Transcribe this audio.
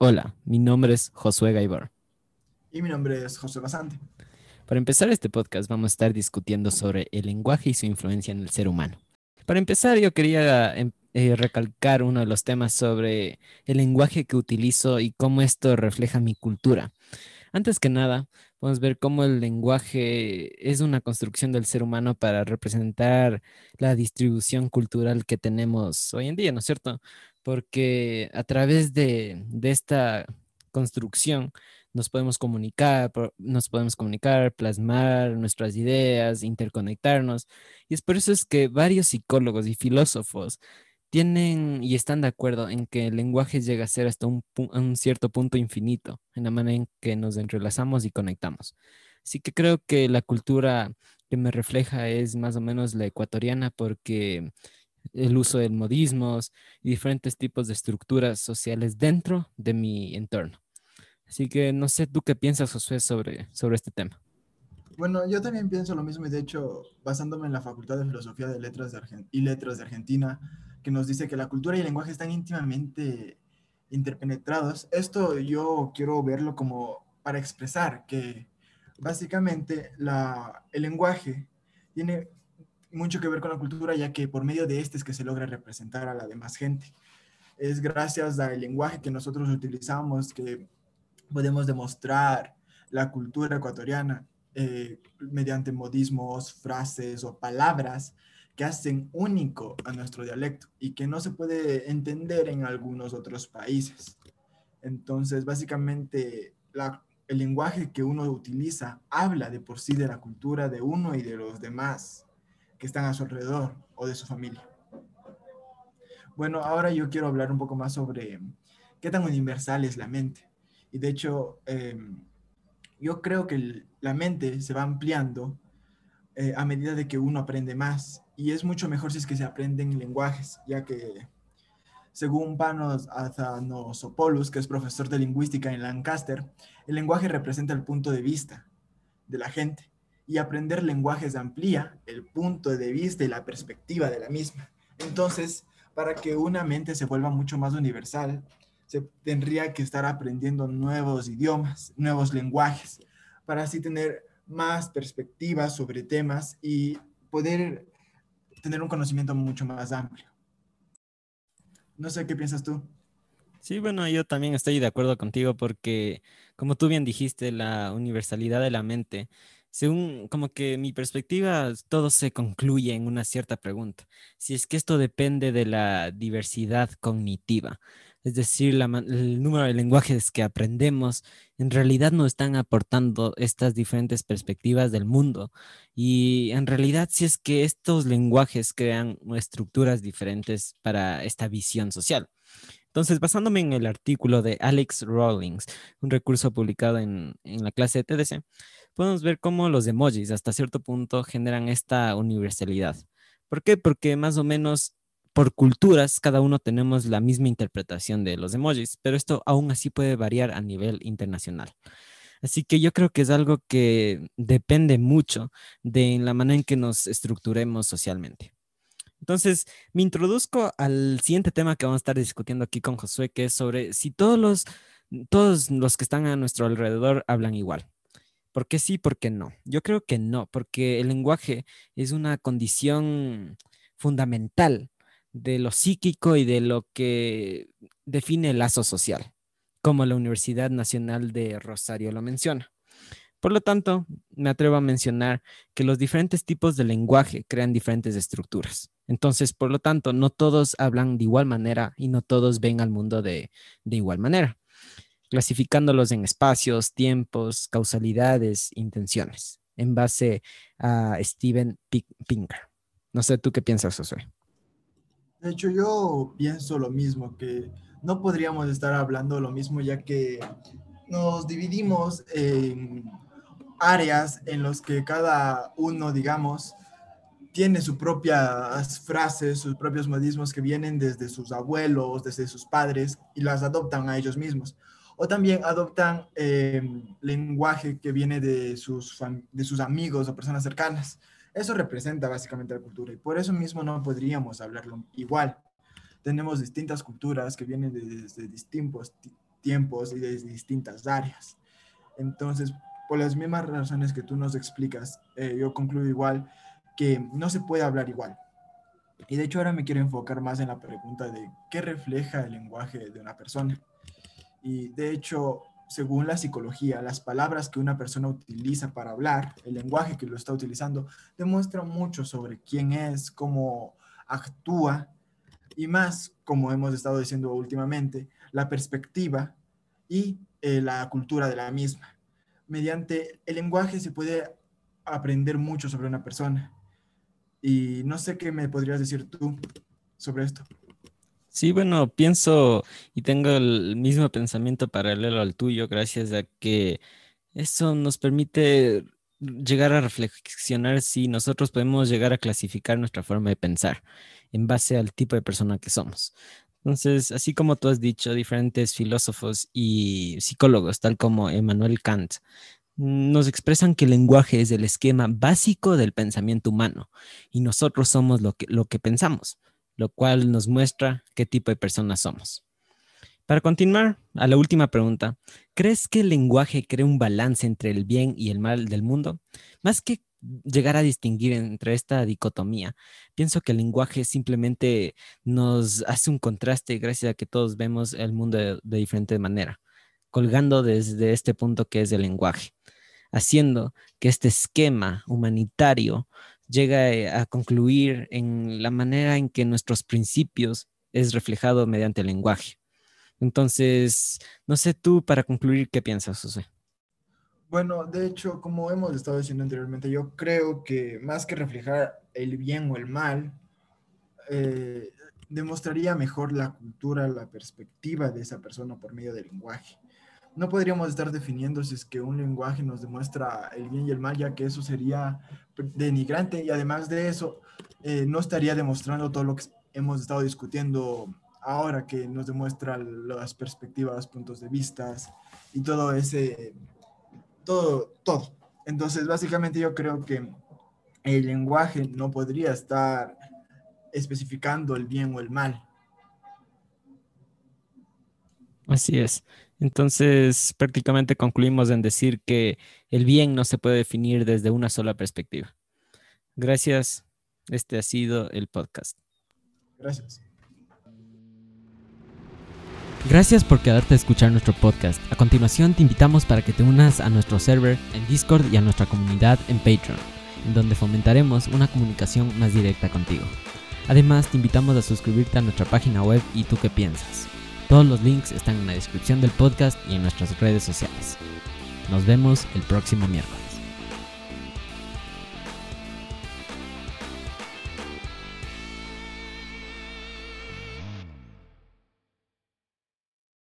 Hola, mi nombre es Josué Gaibor. Y mi nombre es José Basante. Para empezar este podcast vamos a estar discutiendo sobre el lenguaje y su influencia en el ser humano. Para empezar yo quería em, eh, recalcar uno de los temas sobre el lenguaje que utilizo y cómo esto refleja mi cultura. Antes que nada, vamos a ver cómo el lenguaje es una construcción del ser humano para representar la distribución cultural que tenemos hoy en día, ¿no es cierto? Porque a través de, esta construcción nos podemos comunicar, nos podemos comunicar, plasmar nuestras ideas, interconectarnos. Y es por eso es que varios psicólogos y filósofos tienen y están de acuerdo en que el lenguaje llega a ser hasta un, un, cierto punto infinito en la manera en que nos entrelazamos y conectamos. Así que creo que la cultura que me refleja es más o menos la ecuatoriana porque el uso de modismos y diferentes tipos de estructuras sociales dentro de mi entorno. Así que no sé tú qué piensas, Josué, sobre, sobre este tema. Bueno, yo también pienso lo mismo y de hecho, basándome en la Facultad de Filosofía de Letras de y Letras de Argentina, que nos dice que la cultura y el lenguaje están íntimamente interpenetrados, esto yo quiero verlo como para expresar que básicamente la, el lenguaje tiene mucho que ver con la cultura, ya que por medio de este es que se logra representar a la demás gente. Es gracias al lenguaje que nosotros utilizamos que podemos demostrar la cultura ecuatoriana eh, mediante modismos, frases o palabras que hacen único a nuestro dialecto y que no se puede entender en algunos otros países. Entonces, básicamente, el lenguaje que uno utiliza habla de por sí de la cultura de uno y de los demás que están a su alrededor o de su familia. Bueno, ahora yo quiero hablar un poco más sobre qué tan universal es la mente. Y de hecho, em, yo creo que la mente se va ampliando eh, a medida de que uno aprende más. Y es mucho mejor si es que se aprenden lenguajes, ya que según Panos Athanosopoulos, que es profesor de lingüística en Lancaster, el lenguaje representa el punto de vista de la gente y aprender lenguajes amplía el punto de vista y la perspectiva de la misma. Entonces, para que una mente se vuelva mucho más universal, se tendría que estar aprendiendo nuevos idiomas, nuevos lenguajes, para así tener más perspectivas sobre temas y poder tener un conocimiento mucho más amplio. No sé qué piensas tú. Sí, bueno, yo también estoy de acuerdo contigo porque, como tú bien dijiste, la universalidad de la mente según como que mi perspectiva, todo se concluye en una cierta pregunta. Si es que esto depende de la diversidad cognitiva, es decir, el número de lenguajes que aprendemos, en realidad nos están aportando estas diferentes perspectivas del mundo. Y en realidad, si es que estos lenguajes crean estructuras diferentes para esta visión social. Entonces, basándome en el artículo de Alex Rawlings, un recurso publicado en, en la clase de TDC, podemos ver cómo los emojis hasta cierto punto generan esta universalidad. ¿Por qué? Porque más o menos por culturas cada uno tenemos la misma interpretación de los emojis, pero esto aún así puede variar a nivel internacional. Así que yo creo que es algo que depende mucho de la manera en que nos estructuremos socialmente. Entonces, me introduzco al siguiente tema que vamos a estar discutiendo aquí con Josué, que es sobre si todos los, todos los que están a nuestro alrededor hablan igual. ¿Por qué sí, por qué no? Yo creo que no, porque el lenguaje es una condición fundamental de lo psíquico y de lo que define el lazo social, como la Universidad Nacional de Rosario lo menciona. Por lo tanto, me atrevo a mencionar que los diferentes tipos de lenguaje crean diferentes estructuras. Entonces, por lo tanto, no todos hablan de igual manera y no todos ven al mundo de, de igual manera clasificándolos en espacios, tiempos, causalidades, intenciones, en base a Steven Pinker. No sé, ¿tú qué piensas, Josué? De hecho, yo pienso lo mismo, que no podríamos estar hablando lo mismo ya que nos dividimos en áreas en los que cada uno, digamos, tiene sus propias frases, sus propios modismos que vienen desde sus abuelos, desde sus padres y las adoptan a ellos mismos o también adoptan eh, lenguaje que viene de sus, de sus amigos o personas cercanas. Eso representa básicamente la cultura y por eso mismo no podríamos hablarlo igual. Tenemos distintas culturas que vienen desde distintos, tiempos y de distintas áreas. Entonces, por las mismas razones que tú nos explicas, eh, yo concluyo igual que no se puede hablar igual. Y de hecho ahora me quiero enfocar más en la pregunta de qué refleja el lenguaje de una persona. Y de hecho, según la psicología, las palabras que una persona utiliza para hablar, el lenguaje que lo está utilizando, demuestra mucho sobre quién es, cómo actúa y más, como hemos estado diciendo últimamente, la perspectiva y eh, la cultura de la misma. Mediante el lenguaje se puede aprender mucho sobre una persona. Y no sé qué me podrías decir tú sobre esto. Sí, bueno, pienso y tengo el mismo pensamiento paralelo al tuyo, gracias a que eso nos permite llegar a reflexionar si nosotros podemos llegar a clasificar nuestra forma de pensar en base al tipo de persona que somos. Entonces, así como tú has dicho, diferentes filósofos y psicólogos, tal como Emmanuel Kant, nos expresan que el lenguaje es el esquema básico del pensamiento humano y nosotros somos lo que, lo que pensamos lo cual nos muestra qué tipo de personas somos. Para continuar a la última pregunta, ¿crees que el lenguaje crea un balance entre el bien y el mal del mundo? Más que llegar a distinguir entre esta dicotomía, pienso que el lenguaje simplemente nos hace un contraste gracias a que todos vemos el mundo de, de diferente manera, colgando desde este punto que es el lenguaje, haciendo que este esquema humanitario llega eh, a concluir en la manera en que nuestros principios es reflejado mediante el lenguaje. Entonces, no sé tú para concluir qué piensas, José. Bueno, de hecho, como hemos estado diciendo anteriormente, yo creo que más que reflejar el bien o el mal, eh, demostraría mejor la cultura, la perspectiva de esa persona por medio del lenguaje no podríamos estar definiendo si es que un lenguaje nos demuestra el bien y el mal, ya que eso sería denigrante y además de eso, eh, no estaría demostrando todo lo que hemos estado discutiendo ahora, que nos demuestra las perspectivas, puntos de vista y todo ese, todo, todo. Entonces, básicamente yo creo que el lenguaje no podría estar especificando el bien o el mal. Así es. Entonces, prácticamente concluimos en decir que el bien no se puede definir desde una sola perspectiva. Gracias. Este ha sido el podcast. Gracias. Gracias por quedarte a escuchar nuestro podcast. A continuación te invitamos para que te unas a nuestro server en Discord y a nuestra comunidad en Patreon, en donde fomentaremos una comunicación más directa contigo. Además, te invitamos a suscribirte a nuestra página web y tú qué piensas. Todos los links están en la descripción del podcast y en nuestras redes sociales. Nos vemos el próximo miércoles.